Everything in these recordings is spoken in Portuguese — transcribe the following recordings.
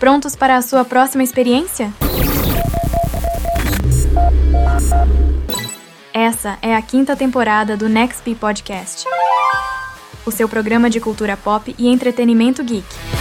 Prontos para a sua próxima experiência? Essa é a quinta temporada do Nextp Podcast, o seu programa de cultura pop e entretenimento geek.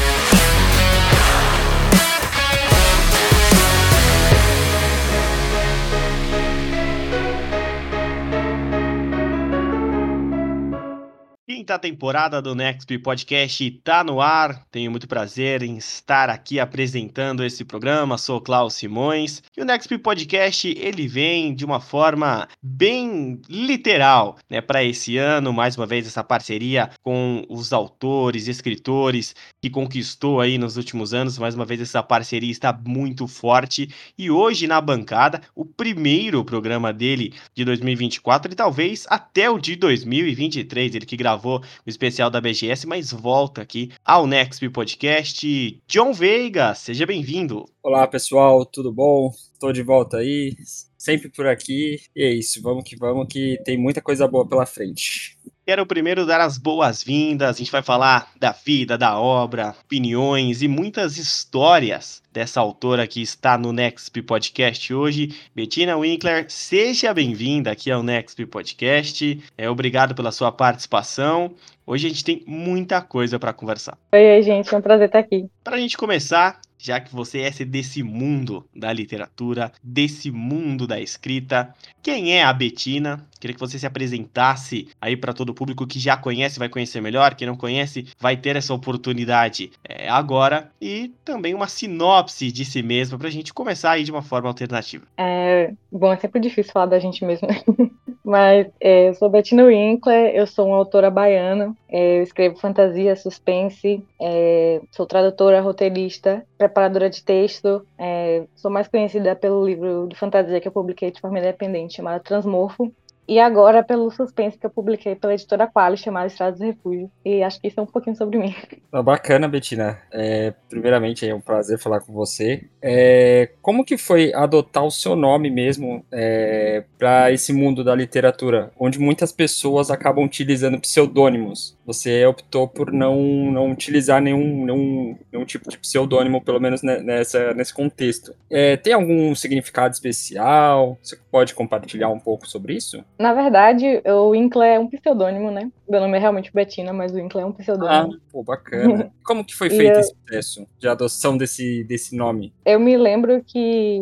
Quinta temporada do Nextp Podcast está no ar. Tenho muito prazer em estar aqui apresentando esse programa. Sou Klaus Simões e o Nextp Podcast ele vem de uma forma bem literal, né, para esse ano. Mais uma vez essa parceria com os autores, escritores que conquistou aí nos últimos anos. Mais uma vez essa parceria está muito forte e hoje na bancada o primeiro programa dele de 2024 e talvez até o de 2023, ele que gravou o especial da BGS, mas volta aqui ao Next Podcast. John Veiga, seja bem-vindo. Olá, pessoal, tudo bom? Estou de volta aí, sempre por aqui. E é isso, vamos que vamos, que tem muita coisa boa pela frente. Quero primeiro dar as boas-vindas. A gente vai falar da vida, da obra, opiniões e muitas histórias dessa autora que está no Next Podcast hoje, Bettina Winkler. Seja bem-vinda aqui ao Next Podcast. É, obrigado pela sua participação. Hoje a gente tem muita coisa para conversar. Oi, gente, é um prazer estar aqui. Para a gente começar, já que você é desse mundo da literatura, desse mundo da escrita. Quem é a Betina? Queria que você se apresentasse aí para todo o público que já conhece, vai conhecer melhor, quem não conhece, vai ter essa oportunidade é, agora e também uma sinopse de si mesma para a gente começar aí de uma forma alternativa. É, bom, é sempre difícil falar da gente mesmo? Mas é, eu sou Bettina Winkler, eu sou uma autora baiana, é, eu escrevo fantasia, suspense, é, sou tradutora, roteirista, preparadora de texto. É, sou mais conhecida pelo livro de fantasia que eu publiquei de forma independente, chamado Transmorfo. E agora pelo suspense que eu publiquei pela editora Quali, chamada Estradas do Refúgio. E acho que isso é um pouquinho sobre mim. Ah, bacana, Betina. É, primeiramente, é um prazer falar com você. É, como que foi adotar o seu nome mesmo é, para esse mundo da literatura, onde muitas pessoas acabam utilizando pseudônimos? Você optou por não, não utilizar nenhum, nenhum, nenhum tipo de pseudônimo, pelo menos nessa, nesse contexto. É, tem algum significado especial? Você pode compartilhar um pouco sobre isso? Na verdade, o Winkler é um pseudônimo, né? Meu nome é realmente Bettina, mas o Winkler é um pseudônimo. Ah, pô, bacana. Como que foi feito eu... esse processo de adoção desse, desse nome? Eu me lembro que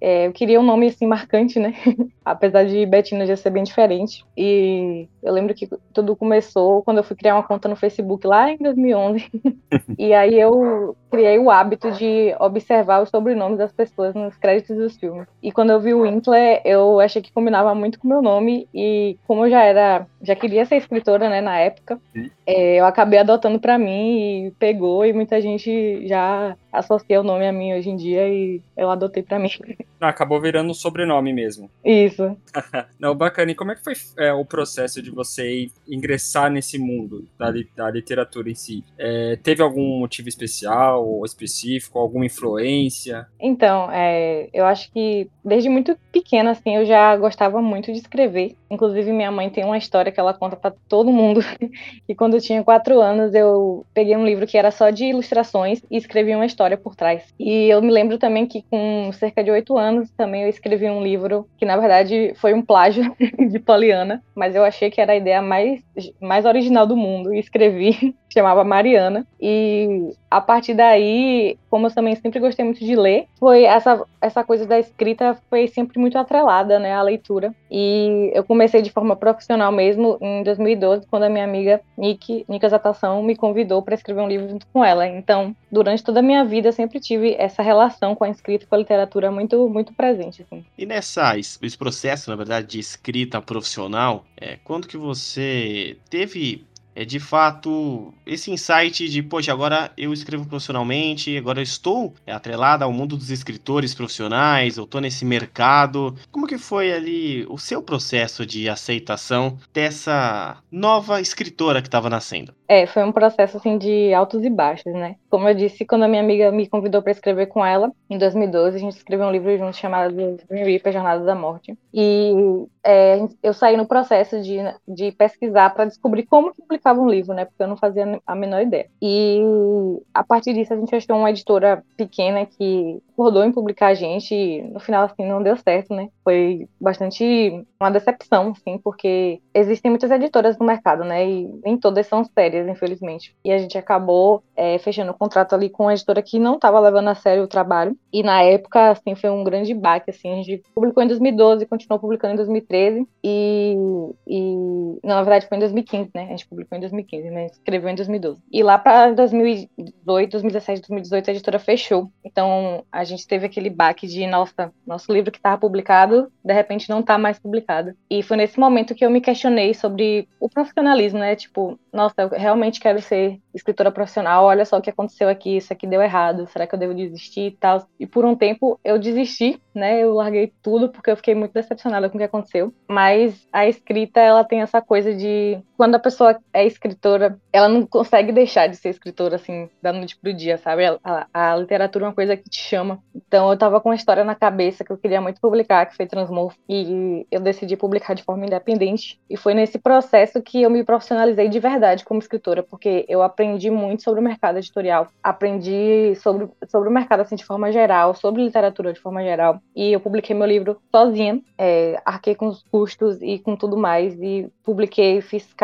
é, eu queria um nome assim marcante, né? Apesar de Bettina já ser bem diferente. E eu lembro que tudo começou quando eu fui criar uma conta no Facebook lá em 2011. e aí eu criei o hábito de observar os sobrenomes das pessoas nos créditos dos filmes. E quando eu vi o Winkler, eu achei que combinava muito com o meu nome. E como eu já era, já queria ser escritora, né, na época, é, eu acabei adotando para mim e pegou. E muita gente já associa o nome a mim hoje em dia e eu adotei para mim. Ah, acabou virando um sobrenome mesmo. Isso. Não, bacana. E como é que foi é, o processo de você ingressar nesse mundo da, da literatura em si? É, teve algum motivo especial ou específico, alguma influência? Então, é, eu acho que desde muito pequena, assim, eu já gostava muito de escrever. Inclusive, minha mãe tem uma história que ela conta para todo mundo. que quando eu tinha quatro anos, eu peguei um livro que era só de ilustrações e escrevi uma história por trás. E eu me lembro também que com cerca de oito anos, também eu escrevi um livro que, na verdade, foi um plágio de Poliana, mas eu achei que era a ideia mais, mais original do mundo e escrevi chamava Mariana. E a partir daí, como eu também sempre gostei muito de ler, foi essa, essa coisa da escrita foi sempre muito atrelada, né, à leitura. E eu comecei de forma profissional mesmo em 2012, quando a minha amiga Nick, Nika Zatação, me convidou para escrever um livro junto com ela. Então, durante toda a minha vida, eu sempre tive essa relação com a escrita e com a literatura muito, muito presente. Assim. E nessa, esse processo, na verdade, de escrita profissional, é, quando que você teve é de fato esse insight de, poxa, agora eu escrevo profissionalmente, agora eu estou atrelada ao mundo dos escritores profissionais, eu estou nesse mercado. Como que foi ali o seu processo de aceitação dessa nova escritora que estava nascendo? É, foi um processo assim de altos e baixos, né? Como eu disse, quando a minha amiga me convidou para escrever com ela, em 2012, a gente escreveu um livro junto chamado Green Reaper, Jornada da Morte. E é, eu saí no processo de, de pesquisar para descobrir como publicava um livro, né? Porque eu não fazia a menor ideia. E a partir disso a gente achou uma editora pequena que acordou em publicar a gente e no final assim não deu certo, né? Foi bastante uma decepção, assim, porque existem muitas editoras no mercado, né? E nem todas são sérias, infelizmente. E a gente acabou é, fechando o um contrato ali com uma editora que não estava levando a sério o trabalho. E na época, assim, foi um grande baque, assim. A gente publicou em 2012, continuou publicando em 2013 e, e não, na verdade foi em 2015, né? A gente publicou em 2015, mas escreveu em 2012. E lá para 2018, 2017, 2018 a editora fechou. Então a gente teve aquele baque de nossa, nosso livro que estava publicado, de repente não está mais publicado. E foi nesse momento que eu me questionei sobre o profissionalismo, né? Tipo, nossa, eu realmente quero ser escritora profissional, olha só o que aconteceu aqui, isso aqui deu errado, será que eu devo desistir e tal? E por um tempo eu desisti, né? Eu larguei tudo porque eu fiquei muito decepcionada com o que aconteceu. Mas a escrita, ela tem essa coisa de quando a pessoa é escritora, ela não consegue deixar de ser escritora assim da noite pro dia, sabe? A, a, a literatura é uma coisa que te chama. Então eu tava com uma história na cabeça que eu queria muito publicar, que foi Transmorfo, e eu decidi publicar de forma independente. E foi nesse processo que eu me profissionalizei de verdade como escritora, porque eu aprendi muito sobre o mercado editorial, aprendi sobre, sobre o mercado assim de forma geral, sobre literatura de forma geral. E eu publiquei meu livro sozinha, é, arquei com os custos e com tudo mais, e publiquei, fiz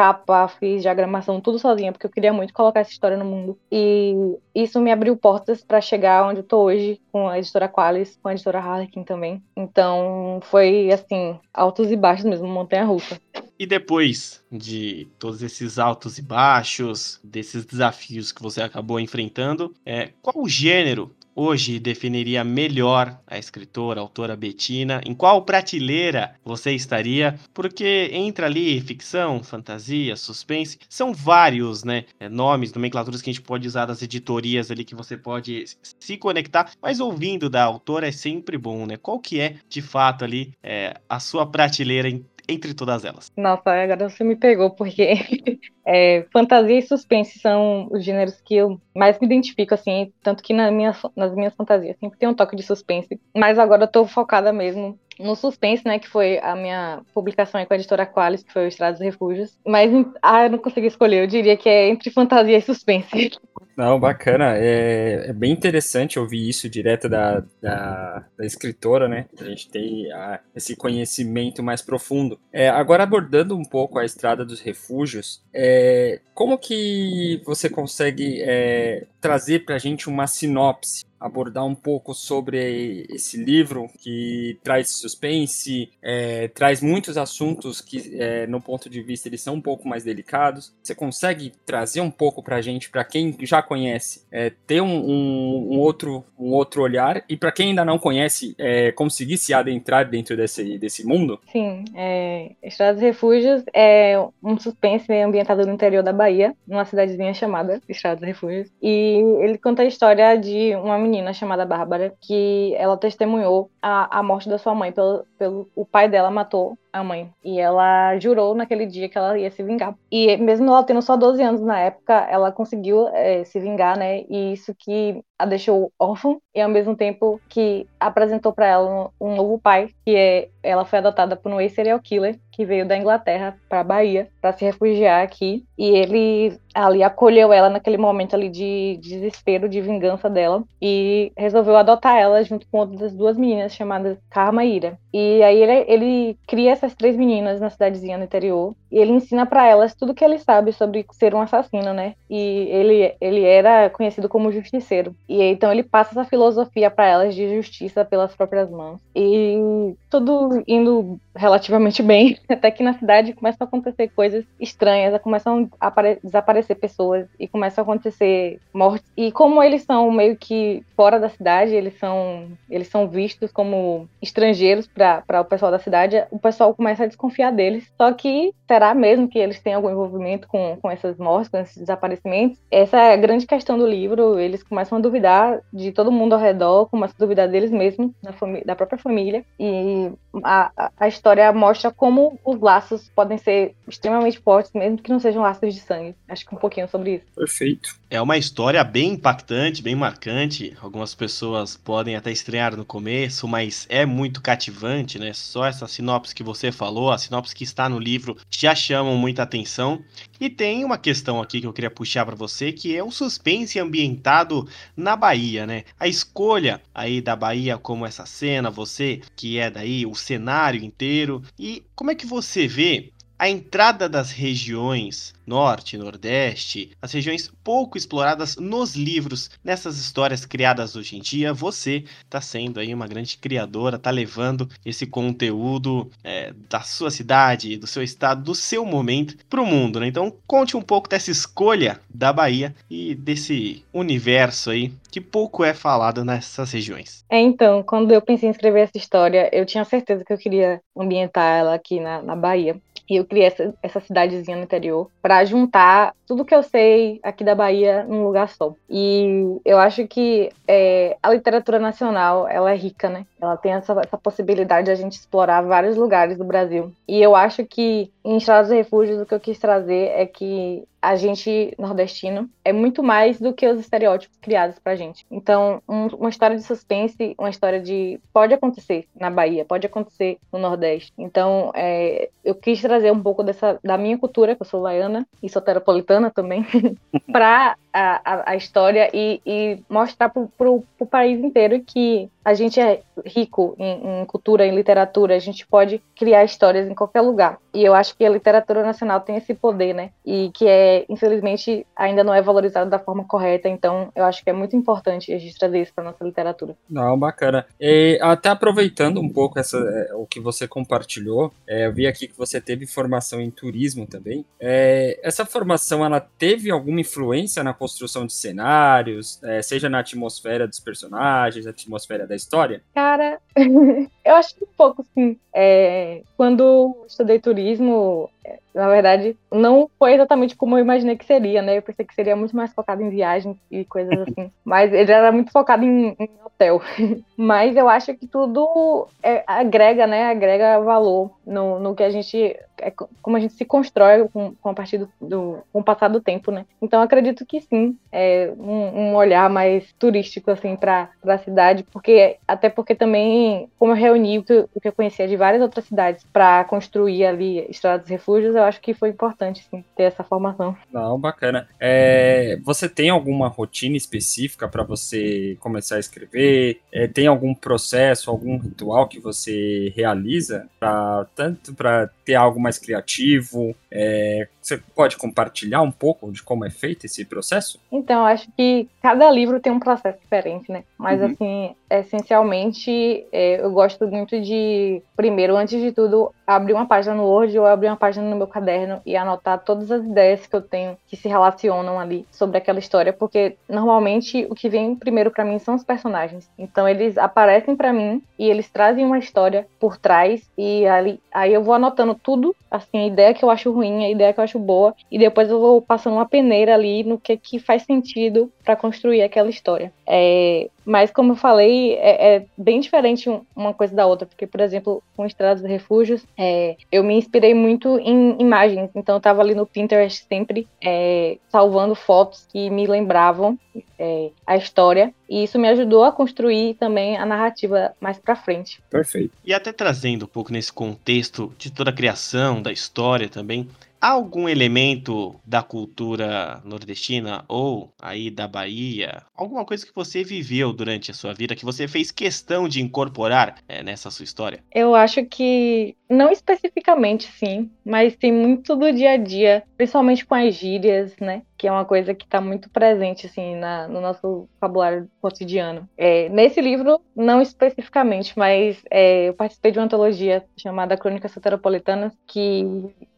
fiz diagramação, tudo sozinha, porque eu queria muito colocar essa história no mundo. E isso me abriu portas para chegar onde eu tô hoje, com a editora Qualis, com a editora Harlequin também. Então foi assim, altos e baixos mesmo, montanha russa. E depois de todos esses altos e baixos, desses desafios que você acabou enfrentando, é, qual o gênero hoje definiria melhor a escritora, a autora Bettina? Em qual prateleira você estaria? Porque entra ali ficção, fantasia, suspense, são vários, né, é, nomes, nomenclaturas que a gente pode usar das editorias ali que você pode se conectar, mas ouvindo da autora é sempre bom, né? Qual que é, de fato, ali é, a sua prateleira entre todas elas? Nossa, agora você me pegou, porque é, fantasia e suspense são os gêneros que eu mais me identifico, assim, tanto que na minha, nas minhas fantasias sempre tem um toque de suspense, mas agora eu tô focada mesmo no suspense, né, que foi a minha publicação com a editora Qualis, que foi o Estrados Refúgios, mas, ah, eu não consegui escolher, eu diria que é entre fantasia e suspense. Não, bacana. É, é, bem interessante ouvir isso direto da, da, da escritora, né? A gente tem a, esse conhecimento mais profundo. É, agora, abordando um pouco a Estrada dos Refúgios, é, como que você consegue é, trazer para a gente uma sinopse abordar um pouco sobre esse livro que traz suspense, é, traz muitos assuntos que, é, no ponto de vista, eles são um pouco mais delicados. Você consegue trazer um pouco para gente, para quem já conhece, é, ter um, um, um, outro, um outro olhar e para quem ainda não conhece, é, conseguir se adentrar dentro desse, desse mundo? Sim, é, Estradas Refúgios é um suspense ambientado no interior da Bahia, numa cidadezinha chamada Estradas Refúgios, e ele conta a história de uma menina chamada Bárbara, que ela testemunhou a, a morte da sua mãe pelo, pelo o pai dela matou a mãe. E ela jurou naquele dia que ela ia se vingar. E mesmo ela tendo só 12 anos na época, ela conseguiu é, se vingar, né? E isso que a deixou órfã e ao mesmo tempo que apresentou para ela um, novo pai, que é ela foi adotada por um ex-serial killer que veio da Inglaterra para Bahia para se refugiar aqui e ele ali acolheu ela naquele momento ali de, de desespero, de vingança dela e resolveu adotar ela junto com outras duas meninas chamadas Karma e Ira. E aí ele, ele cria essas três meninas na cidadezinha no interior e ele ensina para elas tudo que ele sabe sobre ser um assassino, né? E ele ele era conhecido como justiceiro. E então ele passa essa filosofia para elas de justiça pelas próprias mãos. E tudo indo relativamente bem, até que na cidade começam a acontecer coisas estranhas, começam a desaparecer pessoas e começam a acontecer mortes. E como eles são meio que fora da cidade, eles são eles são vistos como estrangeiros para o pessoal da cidade, o pessoal começa a desconfiar deles. Só que será mesmo que eles têm algum envolvimento com, com essas mortes, com esses desaparecimentos? Essa é a grande questão do livro. Eles começam a duvidar de todo mundo ao redor, começam a duvidar deles mesmos, da, da própria família. E a, a, história mostra como os laços podem ser extremamente fortes, mesmo que não sejam laços de sangue. Acho que um pouquinho sobre isso. Perfeito. É uma história bem impactante, bem marcante. Algumas pessoas podem até estranhar no começo, mas é muito cativante, né? Só essa sinopse que você falou, a sinopse que está no livro, já chamam muita atenção. E tem uma questão aqui que eu queria puxar para você, que é o suspense ambientado na Bahia, né? A escolha aí da Bahia como essa cena, você que é daí, o cenário inteiro. E como é que você vê a entrada das regiões norte, nordeste, as regiões pouco exploradas nos livros, nessas histórias criadas hoje em dia, você está sendo aí uma grande criadora, está levando esse conteúdo é, da sua cidade, do seu estado, do seu momento para o mundo, né? Então conte um pouco dessa escolha da Bahia e desse universo aí que pouco é falado nessas regiões. É, então, quando eu pensei em escrever essa história, eu tinha certeza que eu queria ambientar ela aqui na, na Bahia. E eu criei essa, essa cidadezinha no interior para juntar tudo que eu sei aqui da Bahia num lugar só. E eu acho que é, a literatura nacional, ela é rica, né? Ela tem essa, essa possibilidade de a gente explorar vários lugares do Brasil. E eu acho que em Estradas e Refúgios o que eu quis trazer é que a gente nordestino é muito mais do que os estereótipos criados pra gente. Então, um, uma história de suspense, uma história de pode acontecer na Bahia, pode acontecer no Nordeste. Então, é, eu quis trazer um pouco dessa da minha cultura, que eu sou laiana e soteropolitana também, para a, a, a, história e, e mostrar pro, pro país inteiro que a gente é rico em, em, cultura, em literatura, a gente pode criar histórias em qualquer lugar. E eu acho que a literatura nacional tem esse poder, né? E que é, infelizmente, ainda não é valorizado da forma correta. Então, eu acho que é muito importante a gente trazer isso para nossa literatura. Não, bacana. E até aproveitando um pouco essa, é, o que você compartilhou, é, eu vi aqui que você teve formação em turismo também. É, essa formação, ela teve alguma influência na construção de cenários, é, seja na atmosfera dos personagens, atmosfera da história? Cara, eu acho que um pouco sim. É, quando estudei turismo, na verdade, não foi exatamente como eu imaginei que seria, né? Eu pensei que seria muito mais focado em viagens e coisas assim. Mas ele era muito focado em, em hotel. Mas eu acho que tudo é, agrega, né? Agrega valor no, no que a gente. É, como a gente se constrói com, com a partir do, do, com o passar do tempo, né? Então acredito que sim, é um, um olhar mais turístico, assim, para a cidade, porque até porque também, como eu reuni o que, o que eu conhecia de várias outras cidades para construir ali estradas refúgios, eu acho que foi importante sim, ter essa formação. Não, bacana. É, você tem alguma rotina específica para você começar a escrever? É, tem algum processo, algum ritual que você realiza para tanto para ter algo mais criativo? É, você pode compartilhar um pouco de como é feito esse processo? Então, acho que cada livro tem um processo diferente, né? Mas uhum. assim, essencialmente, é, eu gosto muito de, primeiro, antes de tudo, abrir uma página no Word ou abrir uma página no meu caderno e anotar todas as ideias que eu tenho que se relacionam ali sobre aquela história, porque normalmente o que vem primeiro para mim são os personagens. Então eles aparecem para mim e eles trazem uma história por trás e ali aí eu vou anotando tudo, assim, a ideia que eu acho ruim, a ideia que eu acho boa e depois eu vou passando uma peneira ali no que que faz sentido para construir aquela história. É, mas, como eu falei, é, é, bem diferente uma coisa da outra, porque, por exemplo, com Estradas e Refúgios, é, eu me inspirei muito em imagens. Então, eu estava ali no Pinterest sempre é, salvando fotos que me lembravam é, a história. E isso me ajudou a construir também a narrativa mais para frente. Perfeito. E até trazendo um pouco nesse contexto de toda a criação, da história também, Há algum elemento da cultura nordestina ou aí da Bahia, alguma coisa que você viveu durante a sua vida que você fez questão de incorporar é, nessa sua história? Eu acho que não especificamente, sim, mas tem muito do dia a dia, principalmente com as gírias, né? Que é uma coisa que está muito presente, assim, na, no nosso vocabulário cotidiano. É, nesse livro, não especificamente, mas é, eu participei de uma antologia chamada Crônicas Soteropolitanas, que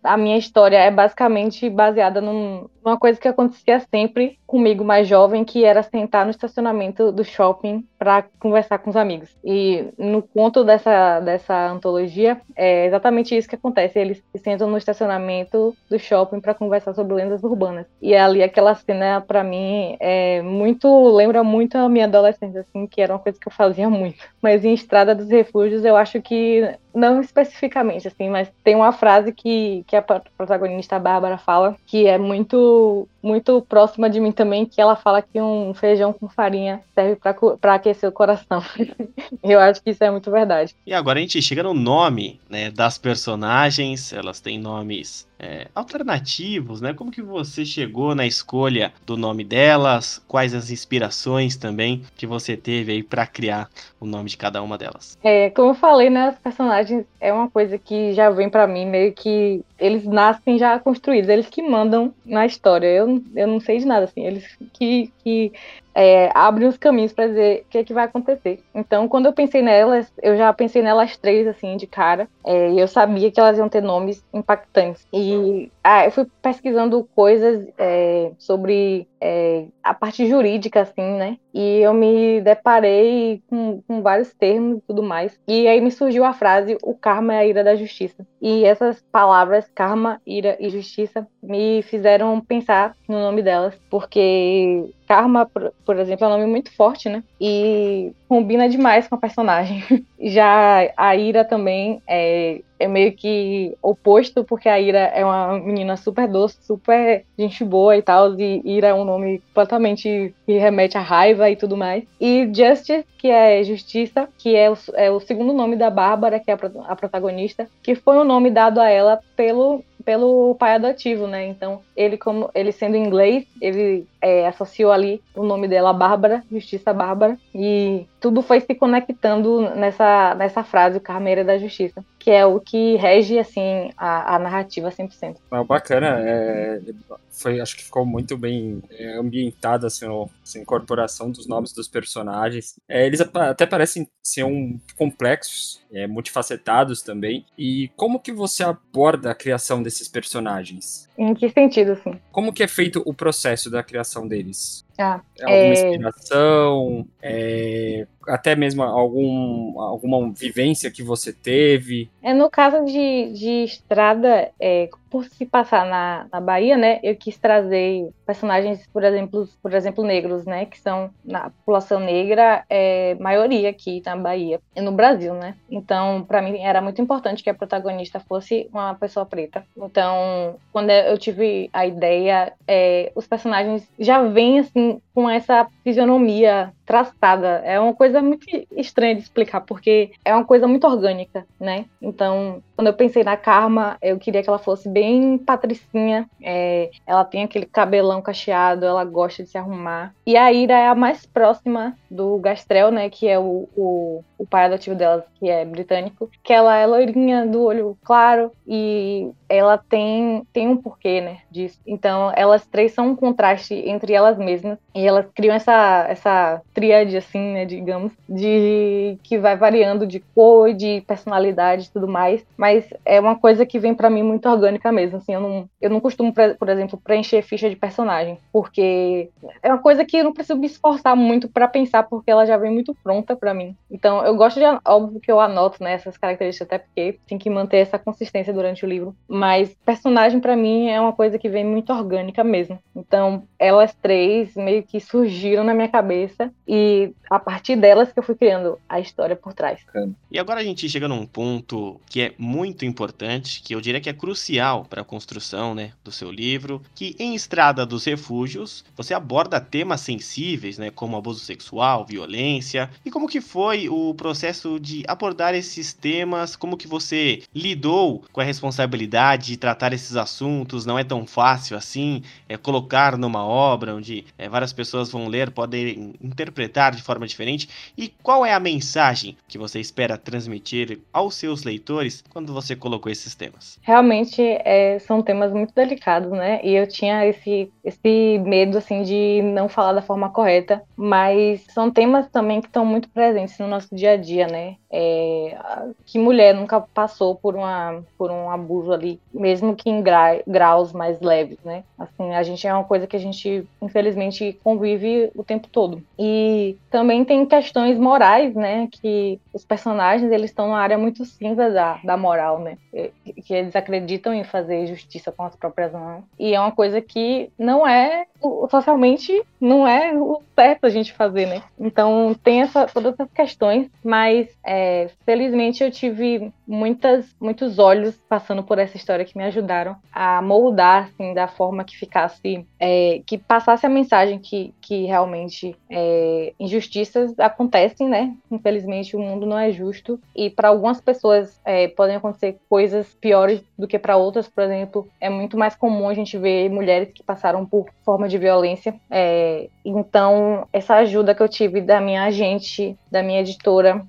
a minha história é basicamente baseada num, numa coisa que acontecia sempre comigo mais jovem, que era sentar no estacionamento do shopping para conversar com os amigos. E no conto dessa, dessa antologia, é exatamente isso que acontece. Eles sentam no estacionamento do shopping para conversar sobre lendas urbanas. E ali aquela cena, para mim, é muito lembra muito a minha adolescência, assim, que era uma coisa que eu fazia muito. Mas em Estrada dos Refúgios, eu acho que não especificamente, assim, mas tem uma frase que, que a protagonista Bárbara fala, que é muito muito próxima de mim também, que ela fala que um feijão com farinha serve para aquecer o coração. Eu acho que isso é muito verdade. E agora a gente chega no nome né, das personagens, elas têm nomes é, alternativos, né? Como que você chegou na escolha do nome delas? Quais as inspirações também que você teve aí para criar o nome de cada uma delas? É, como eu falei, né? Os personagens é uma coisa que já vem para mim meio que eles nascem já construídos, eles que mandam na história. Eu, eu não sei de nada assim, eles que, que é, abre os caminhos para dizer o que, é que vai acontecer. Então, quando eu pensei nelas, eu já pensei nelas três, assim, de cara, é, eu sabia que elas iam ter nomes impactantes. E ah, eu fui pesquisando coisas é, sobre é, a parte jurídica, assim, né? E eu me deparei com, com, vários termos e tudo mais. E aí me surgiu a frase: o karma é a ira da justiça. E essas palavras, karma, ira e justiça, me fizeram pensar no nome delas, porque karma, por, por exemplo, é um nome muito forte, né? E combina demais com a personagem. Já a Ira também é, é meio que oposto, porque a Ira é uma menina super doce, super gente boa e tal, e Ira é um nome completamente que remete à raiva e tudo mais. E Justice, que é justiça, que é o, é o segundo nome da Bárbara, que é a, a protagonista, que foi o um nome dado a ela pelo pelo pai adotivo, né? Então, ele como ele sendo inglês, ele é, associou ali o nome dela Bárbara, Justiça Bárbara, e tudo foi se conectando nessa, nessa frase, o Carmeira da Justiça, que é o que rege, assim, a, a narrativa 100%. É bacana, é, foi, acho que ficou muito bem é, ambientado, assim, a incorporação dos nomes dos personagens. É, eles até parecem ser um complexos, é, multifacetados também. E como que você aborda a criação desses personagens? Em que sentido, assim? Como que é feito o processo da criação deles? Ah, alguma é... inspiração, é, até mesmo algum, alguma vivência que você teve? É, no caso de, de Estrada, é, por se passar na, na Bahia, né, eu quis trazer personagens, por exemplo, por exemplo, negros, né, que são na população negra, é maioria aqui na Bahia e no Brasil, né. Então, para mim era muito importante que a protagonista fosse uma pessoa preta. Então, quando eu tive a ideia, é, os personagens já vêm assim com essa fisionomia traçada. É uma coisa muito estranha de explicar, porque é uma coisa muito orgânica, né? Então, quando eu pensei na Karma, eu queria que ela fosse bem patricinha. É, ela tem aquele cabelão cacheado, ela gosta de se arrumar. E a Ira é a mais próxima do Gastrel, né? Que é o, o, o pai adotivo dela, que é britânico. Que ela é loirinha, do olho claro, e ela tem, tem um porquê, né? Disso. Então, elas três são um contraste entre elas mesmas. E elas criam essa, essa tríade, assim, né, digamos, de que vai variando de cor, de personalidade e tudo mais, mas é uma coisa que vem para mim muito orgânica mesmo, assim, eu não, eu não costumo, por exemplo, preencher ficha de personagem, porque é uma coisa que eu não preciso me esforçar muito para pensar, porque ela já vem muito pronta para mim. Então, eu gosto de, óbvio que eu anoto, né, essas características, até porque tem que manter essa consistência durante o livro, mas personagem para mim é uma coisa que vem muito orgânica mesmo. Então, elas três meio que surgiram na minha cabeça e a partir delas que eu fui criando a história por trás. E agora a gente chega num ponto que é muito importante, que eu diria que é crucial para a construção né, do seu livro, que em Estrada dos Refúgios você aborda temas sensíveis, né, como abuso sexual, violência, e como que foi o processo de abordar esses temas, como que você lidou com a responsabilidade de tratar esses assuntos, não é tão fácil assim, é colocar numa obra onde é, várias pessoas vão ler, podem interpretar de forma diferente. E qual é a mensagem que você espera transmitir aos seus leitores quando você colocou esses temas? Realmente é, são temas muito delicados, né? E eu tinha esse, esse medo assim de não falar da forma correta, mas são temas também que estão muito presentes no nosso dia a dia, né? É, que mulher nunca passou por, uma, por um abuso ali, mesmo que em gra, graus mais leves, né? Assim, a gente é uma coisa que a gente, infelizmente, convive o tempo todo. E também tem questões morais, né? Que os personagens, eles estão numa área muito cinza da, da moral, né? que eles acreditam em fazer justiça com as próprias mãos. E é uma coisa que não é socialmente não é o certo a gente fazer, né? Então tem essa, todas essas questões, mas é, felizmente eu tive muitas, muitos olhos passando por essa história que me ajudaram a moldar assim, da forma que ficasse, é, que passasse a mensagem que, que realmente é, injustiças acontecem, né? Infelizmente o mundo não é justo e para algumas pessoas é, podem acontecer coisas piores do que para outras. Por exemplo, é muito mais comum a gente ver mulheres que passaram por forma de violência. Então essa ajuda que eu tive da minha agente, da minha editora,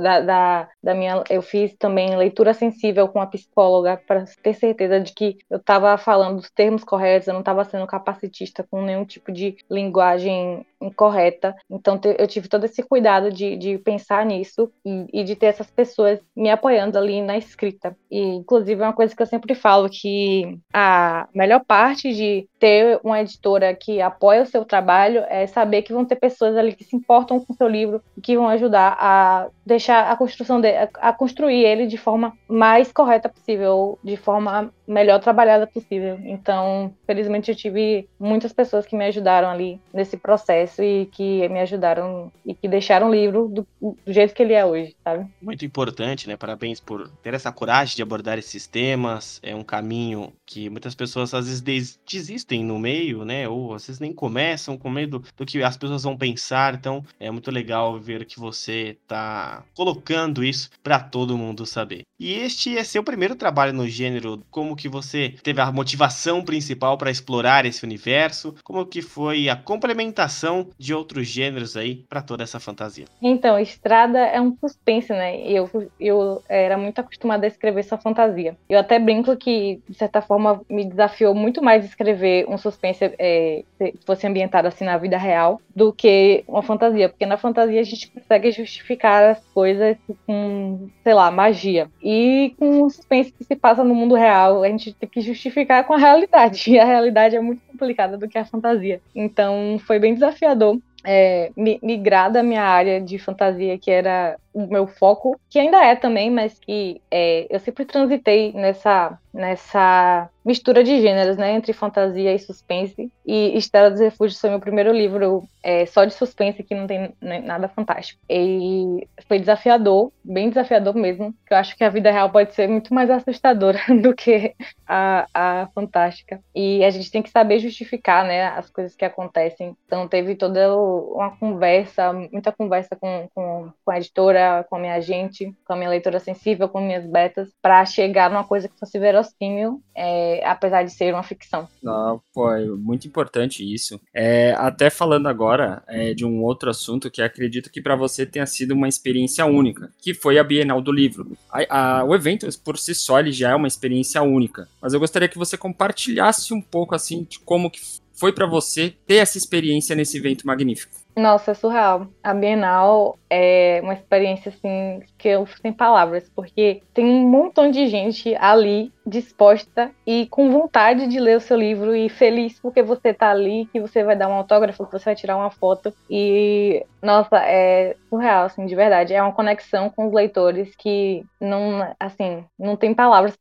da, da, da minha, eu fiz também também leitura sensível com a psicóloga para ter certeza de que eu estava falando os termos corretos, eu não estava sendo capacitista com nenhum tipo de linguagem incorreta. Então eu tive todo esse cuidado de, de pensar nisso e, e, de ter essas pessoas me apoiando ali na escrita. E inclusive é uma coisa que eu sempre falo que a melhor parte de ter uma editora que apoia o seu trabalho é saber que vão ter pessoas ali que se importam com o seu livro e que vão ajudar a deixar a construção de, a construir ele de forma mais correta possível, de forma melhor trabalhada possível. Então, felizmente eu tive muitas pessoas que me ajudaram ali nesse processo e que me ajudaram e que deixaram o livro do, do jeito que ele é hoje, sabe? Muito importante, né? Parabéns por ter essa coragem de abordar esses temas. É um caminho que muitas pessoas às vezes desistem no meio, né? Ou vezes nem começam com medo do que as pessoas vão pensar. Então, é muito legal ver que você tá colocando isso para todo mundo saber. E este é seu primeiro trabalho no gênero como como que você teve a motivação principal para explorar esse universo, como que foi a complementação de outros gêneros aí para toda essa fantasia. Então, Estrada é um suspense, né? Eu, eu era muito acostumada a escrever só fantasia. Eu até brinco que, de certa forma, me desafiou muito mais escrever um suspense é, fosse ambientado assim na vida real do que uma fantasia, porque na fantasia a gente consegue justificar as coisas com, sei lá, magia. E com um suspense que se passa no mundo real, a gente tem que justificar com a realidade. E a realidade é muito complicada do que a fantasia. Então foi bem desafiador é, migrar da minha área de fantasia, que era o meu foco, que ainda é também, mas que é, eu sempre transitei nessa, nessa mistura de gêneros, né, entre fantasia e suspense. E Estela dos Refúgios foi meu primeiro livro é, só de suspense, que não tem nada fantástico. E foi desafiador, bem desafiador mesmo, que eu acho que a vida real pode ser muito mais assustadora do que a, a fantástica. E a gente tem que saber justificar, né, as coisas que acontecem. Então teve toda uma conversa, muita conversa com, com, com a editora, com a minha agente, com a minha leitora sensível, com minhas betas, para chegar numa coisa que fosse verossímil, é, apesar de ser uma ficção. Não, é muito importante isso. É, até falando agora é, de um outro assunto que acredito que para você tenha sido uma experiência única, que foi a Bienal do Livro. A, a, o evento, por si só, ele já é uma experiência única, mas eu gostaria que você compartilhasse um pouco, assim, de como que foi para você ter essa experiência nesse evento magnífico. Nossa, é surreal. A Bienal é uma experiência assim que eu sem palavras, porque tem um montão de gente ali disposta e com vontade de ler o seu livro e feliz porque você tá ali, que você vai dar um autógrafo, que você vai tirar uma foto. E, nossa, é surreal, assim, de verdade. É uma conexão com os leitores que não, assim, não tem palavras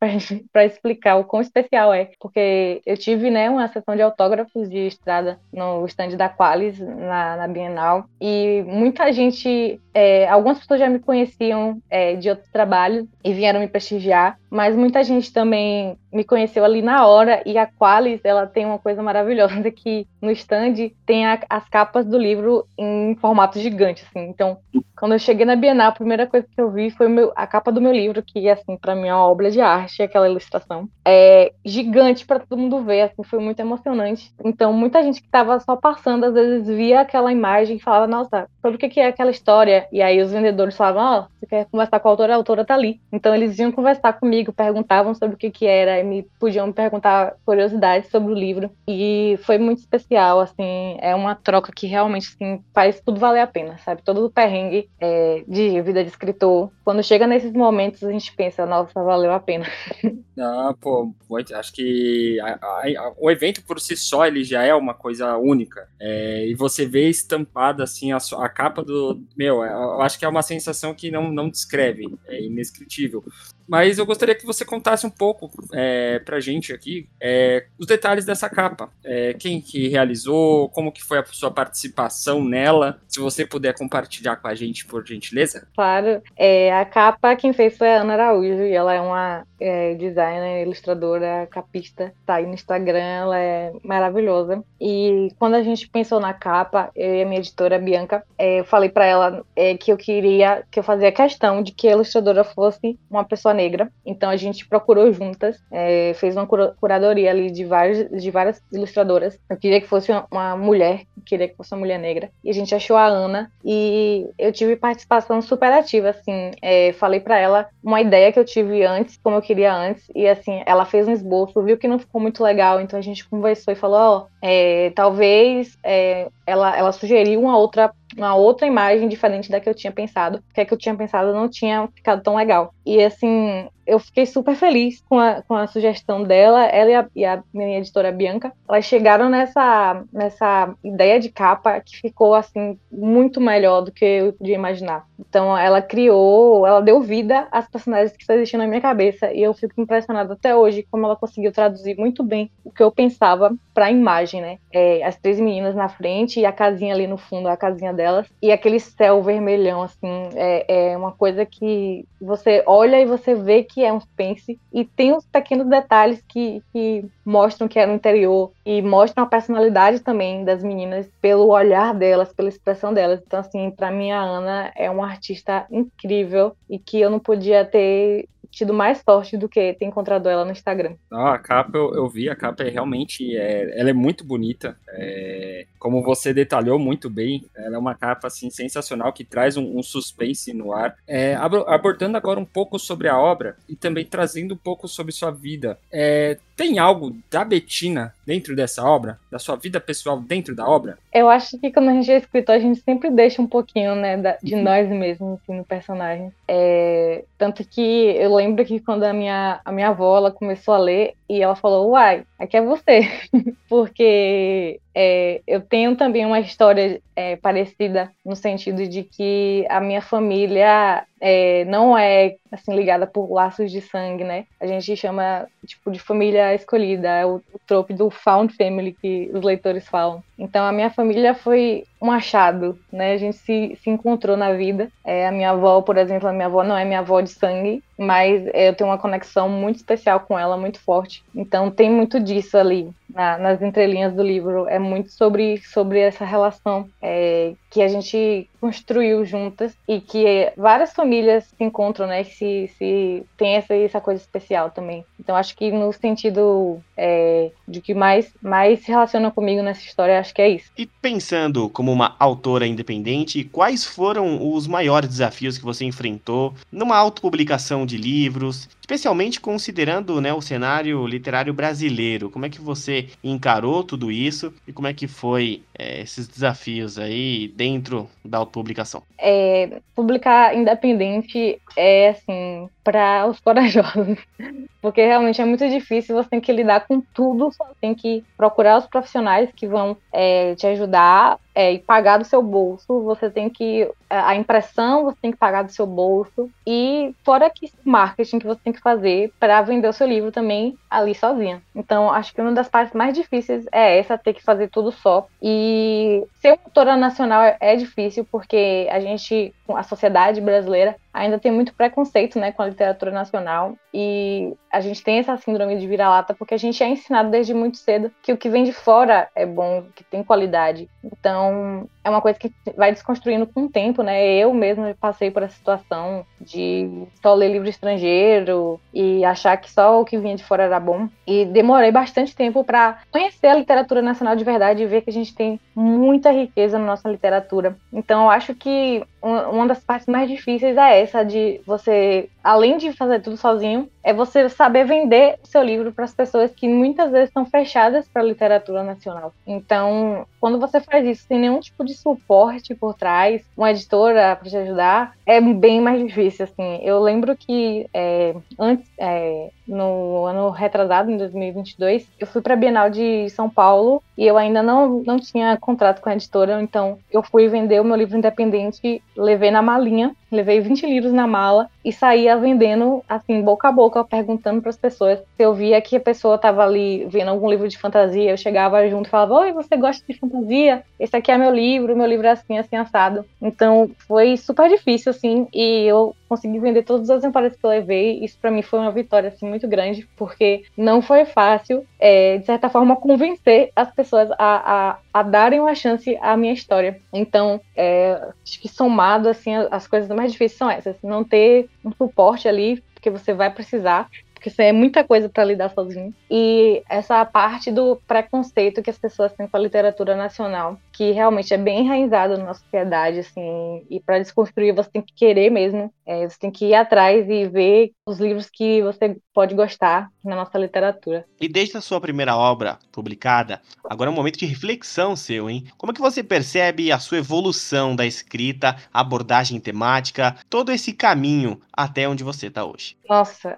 para explicar o quão especial é. Porque eu tive, né, uma sessão de autógrafos de estrada no stand da Qualis, na, na Bienal, e muita gente, é, algumas pessoas já me conheciam é, de outros trabalhos e vieram me prestigiar, mas muita gente também me conheceu ali na hora e a Qualis, ela tem uma coisa maravilhosa que no stand tem a, as capas do livro em formato gigante, assim. Então, quando eu cheguei na Bienal, a primeira coisa que eu vi foi meu, a capa do meu livro, que assim, para mim é uma obra de arte, aquela ilustração. É gigante para todo mundo ver, assim, foi muito emocionante. Então, muita gente que tava só passando, às vezes via aquela imagem e falava, nossa, sobre o que é aquela história? E aí os vendedores falavam, ó, oh, você quer conversar com a autora? A autora tá ali. Então, eles iam conversar comigo, perguntavam sobre o que que era, me podiam me perguntar curiosidades sobre o livro e foi muito especial, assim, é uma troca que realmente assim, faz tudo valer a pena, sabe? Todo o perrengue é, de vida de escritor, quando chega nesses momentos a gente pensa, nossa, valeu a pena. Ah, pô, acho que a, a, a, o evento por si só ele já é uma coisa única. É, e você vê estampada assim a, capa do. Meu, é, eu acho que é uma sensação que não, não descreve, é inescritível. Mas eu gostaria que você contasse um pouco é, pra gente aqui é, os detalhes dessa capa. É, quem que realizou, como que foi a sua participação nela, se você puder compartilhar com a gente, por gentileza. Claro. É, a capa quem fez foi a Ana Araújo, e ela é uma é, designer, ilustradora, capista, tá aí no Instagram, ela é maravilhosa. E quando a gente pensou na capa, eu e a minha editora, Bianca, é, eu falei para ela é, que eu queria, que eu fazia questão de que a ilustradora fosse uma pessoa negra. Então a gente procurou juntas, é, fez uma curadoria ali de, vários, de várias ilustradoras. Eu queria que fosse uma, uma mulher, queria que fosse uma mulher negra. E a gente achou a Ana e eu tive participação super ativa, assim. É, falei para ela uma ideia que eu tive antes, como eu queria antes, e assim, ela fez um esboço, viu que não ficou muito legal, então a gente conversou e falou, ó, oh, é, talvez é, ela, ela sugeriu uma outra uma outra imagem diferente da que eu tinha pensado, porque a que eu tinha pensado não tinha ficado tão legal. E assim, eu fiquei super feliz com a, com a sugestão dela, ela e a, e a, minha editora Bianca. Elas chegaram nessa, nessa ideia de capa que ficou assim muito melhor do que eu podia imaginar. Então ela criou, ela deu vida às personagens que estão existindo na minha cabeça e eu fico impressionada até hoje como ela conseguiu traduzir muito bem o que eu pensava para a imagem, né? É, as três meninas na frente e a casinha ali no fundo, a casinha delas. E aquele céu vermelhão assim, é, é uma coisa que você olha e você vê que é um pense e tem uns pequenos detalhes que, que mostram que é no interior. E mostram a personalidade também das meninas pelo olhar delas, pela expressão delas. Então, assim, para mim a Ana é uma artista incrível e que eu não podia ter tido mais sorte do que ter encontrado ela no Instagram. Ah, a capa eu, eu vi, a capa é realmente, é, ela é muito bonita, é, como você detalhou muito bem, ela é uma capa assim sensacional que traz um, um suspense no ar. É, abordando agora um pouco sobre a obra e também trazendo um pouco sobre sua vida, é, tem algo da Betina dentro dessa obra, da sua vida pessoal dentro da obra? Eu acho que quando a gente é escritor, a gente sempre deixa um pouquinho, né, de nós mesmos assim, no personagem. É, tanto que eu lembro que quando a minha, a minha avó ela começou a ler e ela falou, uai, aqui é você. Porque é, eu tenho também uma história é, parecida no sentido de que a minha família é, não é assim ligada por laços de sangue, né? A gente chama tipo de família escolhida, é o, o trope do found family que os leitores falam. Então a minha família foi um achado, né? A gente se, se encontrou na vida. É, a minha avó, por exemplo, a minha avó não é minha avó de sangue, mas eu tenho uma conexão muito especial com ela, muito forte. Então tem muito disso ali na, nas entrelinhas do livro. É muito sobre, sobre essa relação é, que a gente construiu juntas e que várias famílias se encontram, né? Se, se tem essa, essa coisa especial também. Então acho que no sentido é, de que mais, mais se relaciona comigo nessa história, acho que é isso. E pensando como uma autora independente, quais foram os maiores desafios que você enfrentou numa autopublicação de livros, especialmente considerando né, o cenário literário brasileiro? Como é que você encarou tudo isso e como é que foi é, esses desafios aí dentro da autopublicação? É, publicar independente é assim para os corajosos, porque realmente é muito difícil. Você tem que lidar com tudo, tem que procurar os profissionais que vão é, te ajudar é, e pagar do seu bolso. Você tem que é, a impressão você tem que pagar do seu bolso e fora que marketing que você tem que fazer para vender o seu livro também ali sozinha. Então acho que uma das partes mais difíceis é essa, ter que fazer tudo só. E ser autora nacional é difícil porque a gente, a sociedade brasileira ainda tem muito preconceito, né, com a literatura nacional e a gente tem essa síndrome de vira-lata porque a gente é ensinado desde muito cedo que o que vem de fora é bom, que tem qualidade. Então, é uma coisa que vai desconstruindo com o tempo, né? Eu mesmo passei por essa situação de só ler livro estrangeiro e achar que só o que vinha de fora era bom. E demorei bastante tempo para conhecer a literatura nacional de verdade e ver que a gente tem muita riqueza na nossa literatura. Então, eu acho que uma das partes mais difíceis é essa de você, além de fazer tudo sozinho, é você saber vender o seu livro para as pessoas que muitas vezes estão fechadas para a literatura nacional. Então, quando você faz isso sem nenhum tipo de suporte por trás, uma editora para te ajudar, é bem mais difícil, assim. Eu lembro que é, antes, é, no ano retrasado, em 2022, eu fui para a Bienal de São Paulo e eu ainda não, não tinha contrato com a editora, então eu fui vender o meu livro independente, levei na malinha, levei 20 livros na mala e saía vendendo, assim, boca a boca, perguntando para as pessoas. Se eu via que a pessoa estava ali vendo algum livro de fantasia, eu chegava junto e falava: Oi, você gosta de fantasia? Esse aqui é meu livro, meu livro é assim, assim, assado. Então foi super difícil, assim, e eu consegui vender todos os exemplares que eu levei. Isso para mim foi uma vitória, assim, muito grande, porque não foi fácil, é, de certa forma, convencer as pessoas a, a, a darem uma chance à minha história. Então, é, acho que somado, assim, as coisas mais difíceis são essas. Não ter um suporte ali, porque você vai precisar porque isso é muita coisa para lidar sozinho. E essa parte do preconceito que as pessoas têm com a literatura nacional, que realmente é bem enraizado na sociedade, assim, e para desconstruir você tem que querer mesmo, é, você tem que ir atrás e ver os livros que você pode gostar na nossa literatura. E desde a sua primeira obra publicada, agora é um momento de reflexão seu, hein? Como é que você percebe a sua evolução da escrita, abordagem temática, todo esse caminho até onde você está hoje? Nossa,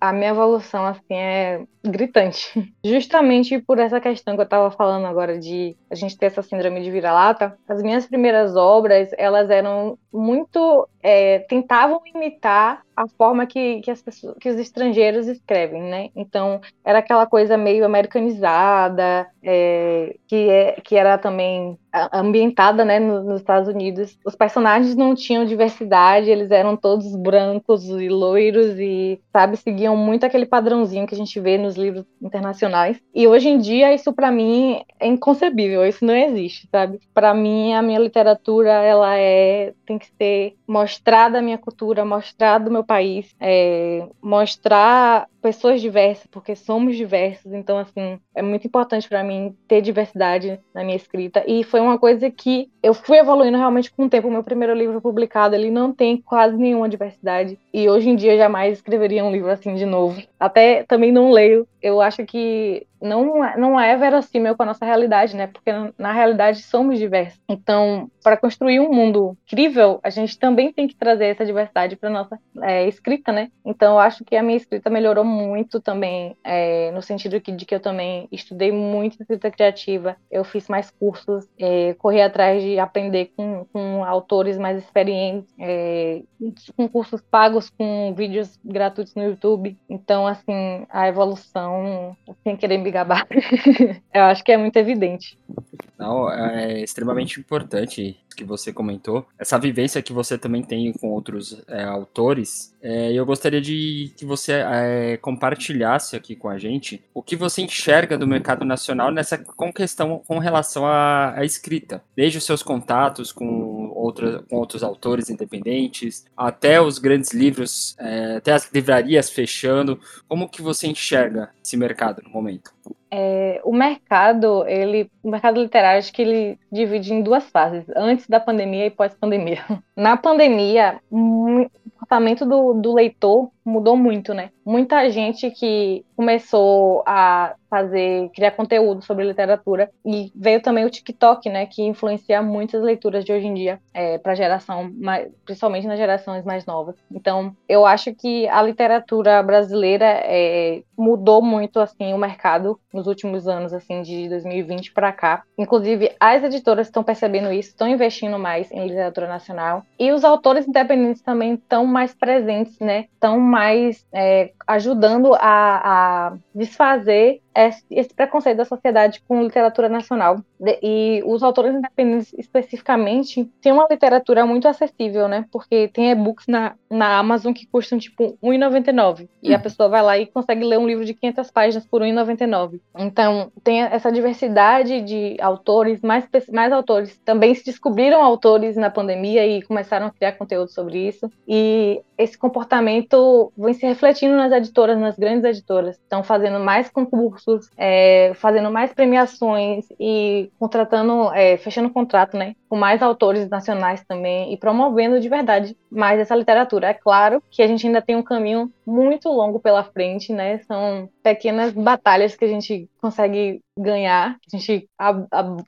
a minha evolução, assim, é gritante. Justamente por essa questão que eu estava falando agora de a gente ter essa síndrome de vira-lata, as minhas primeiras obras, elas eram muito... É, tentavam imitar a forma que, que, as pessoas, que os estrangeiros escrevem, né? Então, era aquela coisa meio americanizada, é, que, é, que era também ambientada né, nos Estados Unidos. Os personagens não tinham diversidade, eles eram todos brancos e loiros e, sabe, seguiam muito aquele padrãozinho que a gente vê nos livros internacionais. E hoje em dia, isso para mim é inconcebível, isso não existe, sabe? Para mim, a minha literatura, ela é tem que ser mostrada a minha cultura, mostrado o meu país, é, mostrar pessoas diversas, porque somos diversos, então assim, é muito importante para mim ter diversidade na minha escrita e foi uma coisa que eu fui evoluindo realmente com o tempo. O meu primeiro livro publicado, ele não tem quase nenhuma diversidade e hoje em dia eu jamais escreveria um livro assim de novo. Até também não leio. Eu acho que não, é, não é verossímil com a nossa realidade, né? Porque na realidade somos diversos. Então, para construir um mundo incrível, a gente também tem que trazer essa diversidade para nossa é, escrita, né? Então, eu acho que a minha escrita melhorou muito também, é, no sentido que, de que eu também estudei muito escrita criativa, eu fiz mais cursos, é, corri atrás de aprender com, com autores mais experientes, é, com cursos pagos, com vídeos gratuitos no YouTube. Então, assim, a evolução, sem querer me gabar, eu acho que é muito evidente. Não, é extremamente importante que você comentou, essa vivência que você também tem com outros é, autores. É, eu gostaria de que você é, compartilhasse aqui com a gente o que você enxerga do mercado nacional nessa com questão com relação à, à escrita, desde os seus contatos com, outra, com outros autores independentes, até os grandes livros, é, até as livrarias fechando. Como que você enxerga esse mercado no momento? É, o mercado, ele, o mercado literário, acho que ele divide em duas fases, antes da pandemia e pós-pandemia. Na pandemia, comportamento do, do leitor mudou muito, né? Muita gente que começou a fazer, criar conteúdo sobre literatura e veio também o TikTok, né, que influencia muitas leituras de hoje em dia é, para geração, principalmente nas gerações mais novas. Então, eu acho que a literatura brasileira é, mudou muito assim o mercado nos últimos anos, assim, de 2020 para cá. Inclusive, as editoras estão percebendo isso, estão investindo mais em literatura nacional e os autores independentes também estão mais presentes, né? Estão mais é, ajudando a, a desfazer esse preconceito da sociedade com literatura nacional. E os autores independentes, especificamente, têm uma literatura muito acessível, né? Porque tem e-books na, na Amazon que custam, tipo, R$1,99. E a hum. pessoa vai lá e consegue ler um livro de 500 páginas por R$1,99. Então, tem essa diversidade de autores, mais, mais autores também se descobriram autores na pandemia e começaram a criar conteúdo sobre isso. E esse comportamento vem se refletindo nas editoras, nas grandes editoras. Estão fazendo mais concursos é, fazendo mais premiações e contratando, é, fechando contrato, né, com mais autores nacionais também e promovendo de verdade mais essa literatura. É claro que a gente ainda tem um caminho muito longo pela frente, né? São pequenas batalhas que a gente consegue ganhar, a gente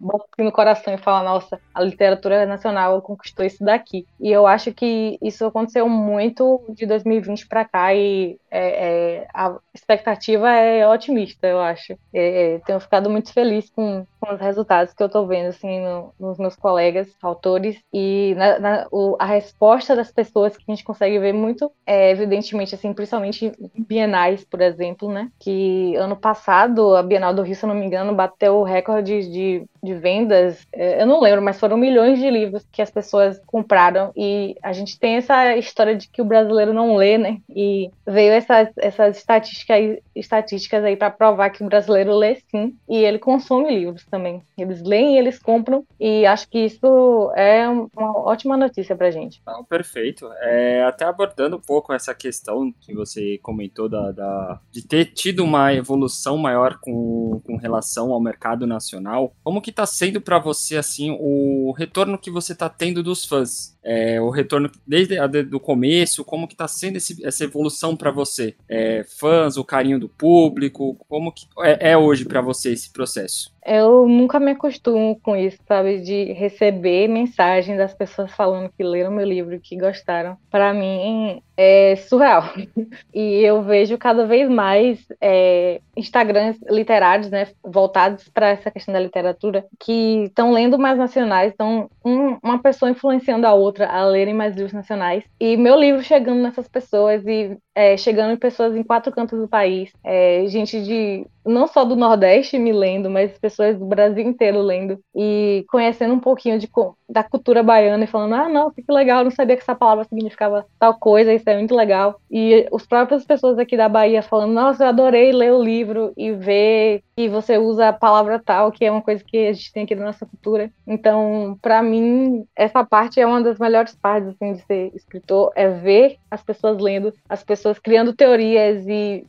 bota no coração e fala, nossa, a literatura nacional conquistou isso daqui. E eu acho que isso aconteceu muito de 2020 para cá e é, é, a expectativa é otimista, eu acho. É, é, tenho ficado muito feliz com, com os resultados que eu estou vendo assim, no, nos meus colegas autores e na, na, o, a resposta das pessoas que a gente consegue ver muito é, evidentemente, assim, principalmente bienais, por exemplo, né? Que ano passado, a Bienal do Rio, se eu não me engano, bateu o recorde de, de vendas. É, eu não lembro, mas foram milhões de livros que as pessoas compraram. E a gente tem essa história de que o brasileiro não lê, né? E veio essas, essas estatísticas, estatísticas aí para provar que o brasileiro lê sim. E ele consome livros também. Eles leem e eles compram. E acho que isso é uma ótima notícia pra gente. Ah, perfeito. É, até abordando um pouco essa questão que você comentou da, da, de ter tido uma evolução maior com, com relação ao mercado nacional, como que está sendo para você assim o retorno que você está tendo dos fãs? É, o retorno desde o começo, como que está sendo esse, essa evolução para você? É, fãs, o carinho do público, como que é, é hoje para você esse processo? Eu nunca me acostumo com isso, sabe? De receber mensagem das pessoas falando que leram meu livro, que gostaram. Para mim é surreal. E eu vejo cada vez mais é, Instagrams literários, né, voltados para essa questão da literatura, que estão lendo mais nacionais, estão um, uma pessoa influenciando a outra a lerem mais livros nacionais. E meu livro chegando nessas pessoas e é, chegando em pessoas em quatro cantos do país, é, gente de não só do Nordeste me lendo, mas pessoas do Brasil inteiro lendo e conhecendo um pouquinho de, da cultura baiana e falando, ah, não, que legal, não sabia que essa palavra significava tal coisa, isso é muito legal. E os próprias pessoas aqui da Bahia falando, nossa, eu adorei ler o livro e ver que você usa a palavra tal, que é uma coisa que a gente tem aqui na nossa cultura. Então, para mim, essa parte é uma das melhores partes assim, de ser escritor, é ver as pessoas lendo, as pessoas pessoas criando teorias e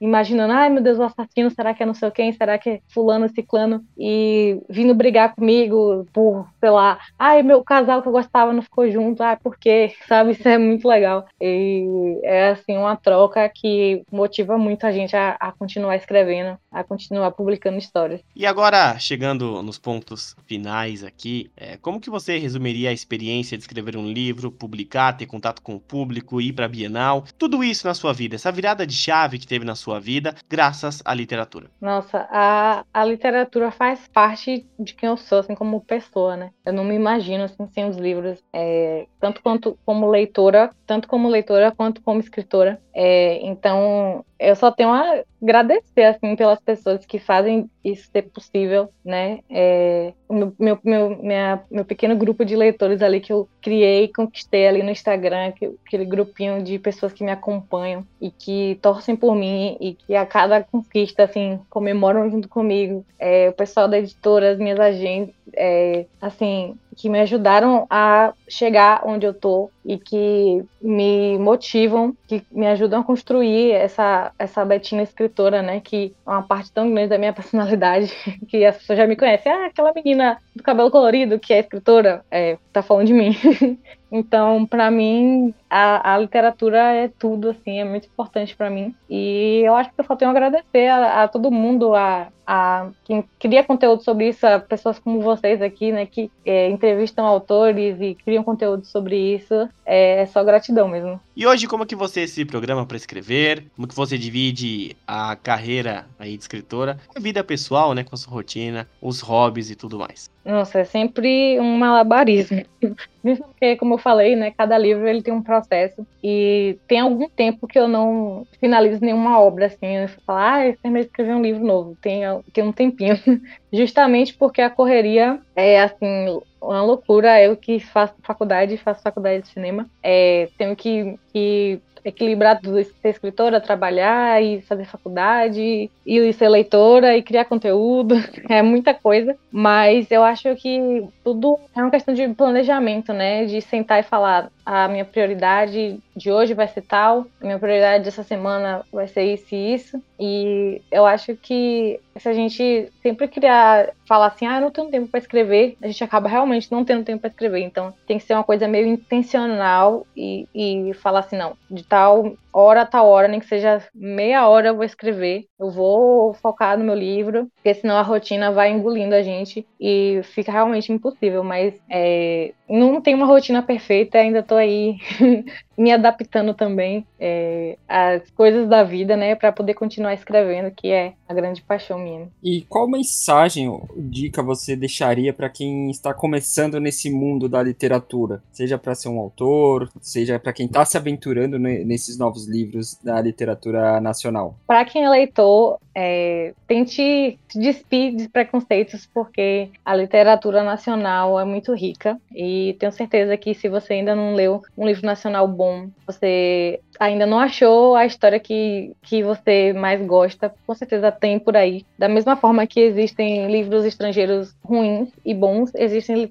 imaginando, ai meu Deus, o assassino, será que é não sei quem? Será que é fulano, ciclano? E vindo brigar comigo por, sei lá, ai, meu casal que eu gostava não ficou junto, ai, por quê? Sabe, isso é muito legal. E é, assim, uma troca que motiva muito a gente a, a continuar escrevendo, a continuar publicando histórias. E agora, chegando nos pontos finais aqui, é, como que você resumiria a experiência de escrever um livro, publicar, ter contato com o público, ir para Bienal, tudo isso na sua vida, essa virada de chave que teve na sua vida, graças à literatura? Nossa, a, a literatura faz parte de quem eu sou, assim, como pessoa, né? Eu não me imagino, assim, sem os livros, é, tanto quanto como leitora, tanto como leitora quanto como escritora. É, então, eu só tenho a agradecer, assim, pelas pessoas que fazem isso ser possível, né? É, meu, meu, meu, minha, meu pequeno grupo de leitores ali que eu criei conquistei ali no Instagram, que, aquele grupinho de pessoas que me acompanham e que torcem por mim e que a cada conquista, assim, comemoram junto comigo. É, o pessoal da editora, as minhas agentes, é, assim, que me ajudaram a chegar onde eu tô e que me motivam, que me ajudam a construir essa, essa Betina escritora, né? Que é uma parte tão grande da minha personalidade, que as pessoas já me conhecem. Ah, aquela menina do cabelo colorido que é escritora, é, tá falando de mim. Então, para mim, a, a, literatura é tudo, assim, é muito importante para mim. E eu acho que eu só tenho a agradecer a, a todo mundo, a, a, quem cria conteúdo sobre isso, a pessoas como vocês aqui, né, que é, entrevistam autores e criam conteúdo sobre isso. É, é só gratidão mesmo. E hoje, como que você se programa para escrever? Como que você divide a carreira aí de escritora, a vida pessoal, né, com a sua rotina, os hobbies e tudo mais? Nossa, é sempre um malabarismo. Porque, como eu falei, né, cada livro ele tem um processo e tem algum tempo que eu não finalizo nenhuma obra, assim, eu falo, ah, eu terminei de escrever um livro novo, tem, tem um tempinho. Justamente porque a correria é, assim, uma loucura. Eu que faço faculdade, faço faculdade de cinema, é, tenho que, que equilibrar tudo, ser escritora, trabalhar e fazer faculdade, e ser leitora e criar conteúdo, é muita coisa, mas eu acho que tudo é uma questão de planejamento, né? De sentar e falar, a minha prioridade de hoje vai ser tal, a minha prioridade dessa semana vai ser isso e isso. E eu acho que se a gente sempre criar falar assim, ah, eu não tenho tempo para escrever, a gente acaba realmente não tendo tempo para escrever. Então tem que ser uma coisa meio intencional e, e falar assim, não, de tal hora a tal hora, nem que seja meia hora eu vou escrever, eu vou focar no meu livro, porque senão a rotina vai engolindo a gente e fica realmente impossível. Mas é, não tem uma rotina perfeita, ainda tô aí me adaptando também é, às coisas da vida, né, para poder continuar escrevendo, que é a grande paixão minha. E qual mensagem dica você deixaria para quem está começando nesse mundo da literatura? Seja para ser um autor, seja para quem está se aventurando nesses novos livros da literatura nacional? Para quem é leitor, é, tente despir de preconceitos, porque a literatura nacional é muito rica e tenho certeza que se você ainda não leu um livro nacional bom, você ainda não achou a história que, que você mais gosta, com certeza tem por aí. Da mesma forma que existem livros estrangeiros ruins e bons, existem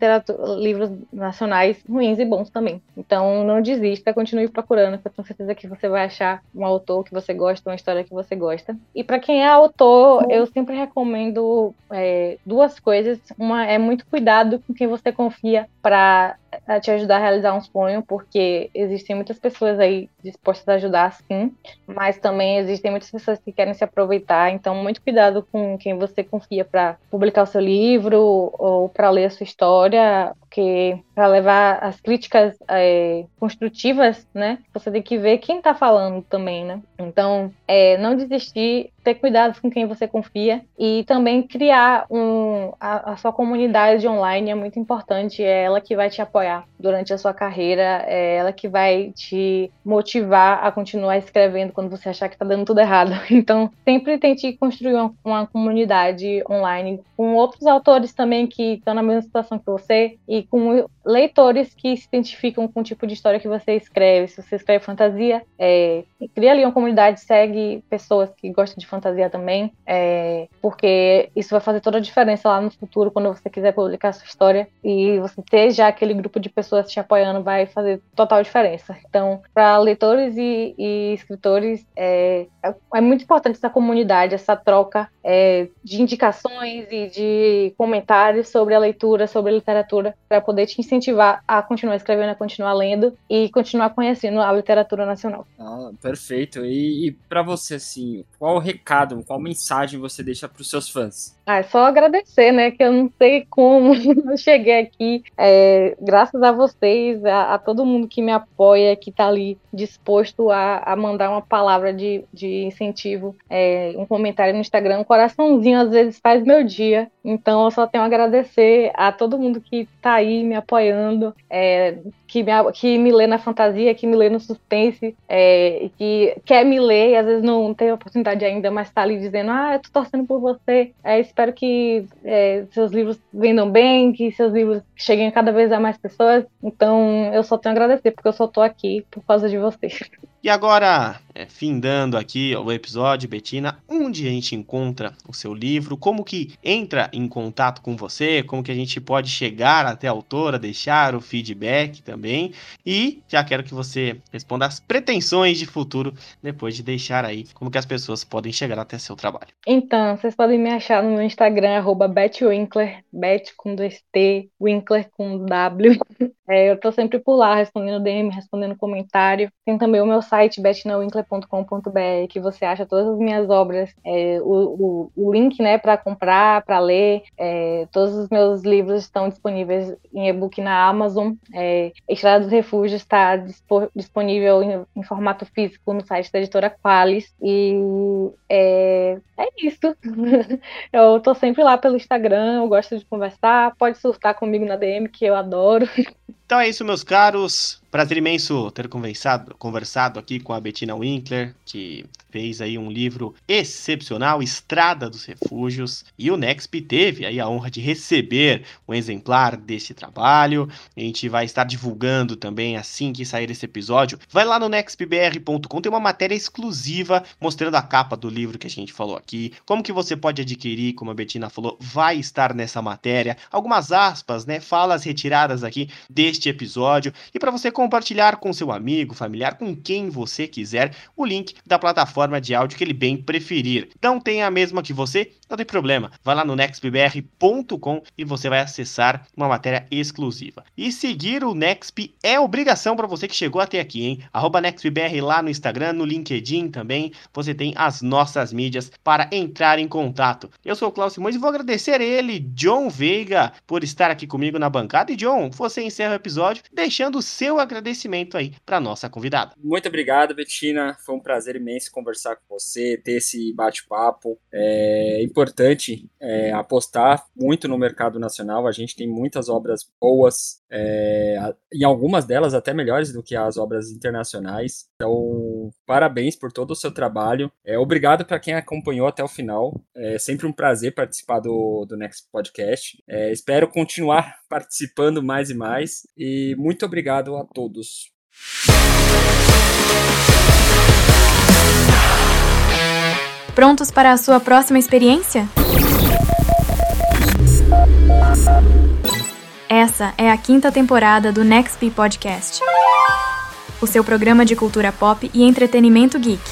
livros nacionais ruins e bons também. Então não desista, continue procurando, que eu tenho certeza que você vai achar um autor que você gosta, uma história que você gosta. E para quem é autor, eu sempre recomendo é, duas coisas. Uma é muito cuidado com quem você confia para te ajudar a realizar um sonho, porque existem muitas pessoas aí dispostas a ajudar, sim, mas também existem muitas pessoas que querem se aproveitar, então muito cuidado com quem você confia para publicar o seu livro ou para ler a sua história, porque para levar as críticas é, construtivas, né, você tem que ver quem está falando também, né? Então, é, não desistir, ter cuidado com quem você confia e também criar um, a, a, sua comunidade online é muito importante, é ela que vai te apoiar durante a sua carreira, é ela que vai te motivar a continuar escrevendo quando você achar que está dando tudo errado. Então, sempre tente construir uma, uma comunidade online com outros autores também que estão na mesma situação que você e com leitores que se identificam com o tipo de história que você escreve. Se você escreve fantasia, é, cria ali uma comunidade, segue pessoas que gostam de fantasia também, é, porque isso vai fazer toda a diferença lá no futuro, quando você quiser publicar sua história e você ter já aquele grupo de pessoas te apoiando, vai fazer total diferença. Então, para leitores e, e escritores, é, é, muito importante essa comunidade, essa troca é, de indicações e de comentários sobre a leitura, sobre a literatura, para poder te incentivar a continuar escrevendo, a continuar lendo e continuar conhecendo a literatura nacional. Ah, perfeito. E, e para você, assim, qual o recado, qual mensagem você deixa para os seus fãs? Ah, é só agradecer, né? Que eu não sei como eu cheguei aqui. É, graças a vocês, a, a, todo mundo que me apoia, que está ali disposto a, a, mandar uma palavra de, de incentivo, é, um comentário no Instagram, um coraçãozinho às vezes faz meu dia. Então eu só tenho a agradecer a todo mundo que está aí me apoiando, é, que, me, que me lê na fantasia, que me lê no suspense, é, que quer me ler e às vezes não tem oportunidade ainda, mas está ali dizendo: Ah, eu tô torcendo por você. É, espero que é, seus livros vendam bem, que seus livros cheguem cada vez a mais pessoas. Então eu só tenho a agradecer, porque eu só tô aqui por causa de vocês. E agora, é, findando aqui o episódio, Betina, onde a gente encontra o seu livro, como que entra em contato com você, como que a gente pode chegar até a autora, deixar o feedback também, e já quero que você responda as pretensões de futuro, depois de deixar aí como que as pessoas podem chegar até seu trabalho. Então, vocês podem me achar no Instagram, arroba bet com dois T, Winkler com W. É, eu tô sempre por lá, respondendo DM, respondendo comentário. Tem também o meu site, betnawinkler.com.br, que você acha todas as minhas obras, é, o, o, o, link, né, para comprar, para ler. É, todos os meus livros estão disponíveis em e-book na Amazon. É, Estrada dos Refúgios está disponível em, em, formato físico no site da editora Qualis. E é, é isso. eu tô sempre lá pelo Instagram, eu gosto de conversar. Pode surtar comigo na DM, que eu adoro. Então é isso, meus caros. Prazer imenso ter conversado, conversado aqui com a Bettina Winkler, que fez aí um livro excepcional, Estrada dos Refúgios, e o Nexp teve aí a honra de receber um exemplar desse trabalho. A gente vai estar divulgando também assim que sair esse episódio. Vai lá no nextbr.com, tem uma matéria exclusiva mostrando a capa do livro que a gente falou aqui, como que você pode adquirir, como a Bettina falou, vai estar nessa matéria. Algumas aspas, né, falas retiradas aqui deste episódio, e para você compartilhar com seu amigo, familiar, com quem você quiser, o link da plataforma de áudio que ele bem preferir. Não tem a mesma que você? Não tem problema. Vai lá no nextbr.com e você vai acessar uma matéria exclusiva. E seguir o Nexp é obrigação para você que chegou até aqui, hein? Arroba NextBR lá no Instagram, no LinkedIn também. Você tem as nossas mídias para entrar em contato. Eu sou o Cláudio Simões e vou agradecer ele, John Veiga, por estar aqui comigo na bancada. E John, você encerra o episódio deixando o seu agradecimento aí para nossa convidada. Muito obrigado, Betina. Foi um prazer imenso conversar com você, ter esse bate-papo. É importante é, apostar muito no mercado nacional. A gente tem muitas obras boas, é, em algumas delas até melhores do que as obras internacionais. Então, parabéns por todo o seu trabalho. É, obrigado para quem acompanhou até o final. É sempre um prazer participar do, do Next Podcast. É, espero continuar participando mais e mais. E muito obrigado a todos. Prontos para a sua próxima experiência? Essa é a quinta temporada do Nextp Podcast, o seu programa de cultura pop e entretenimento geek.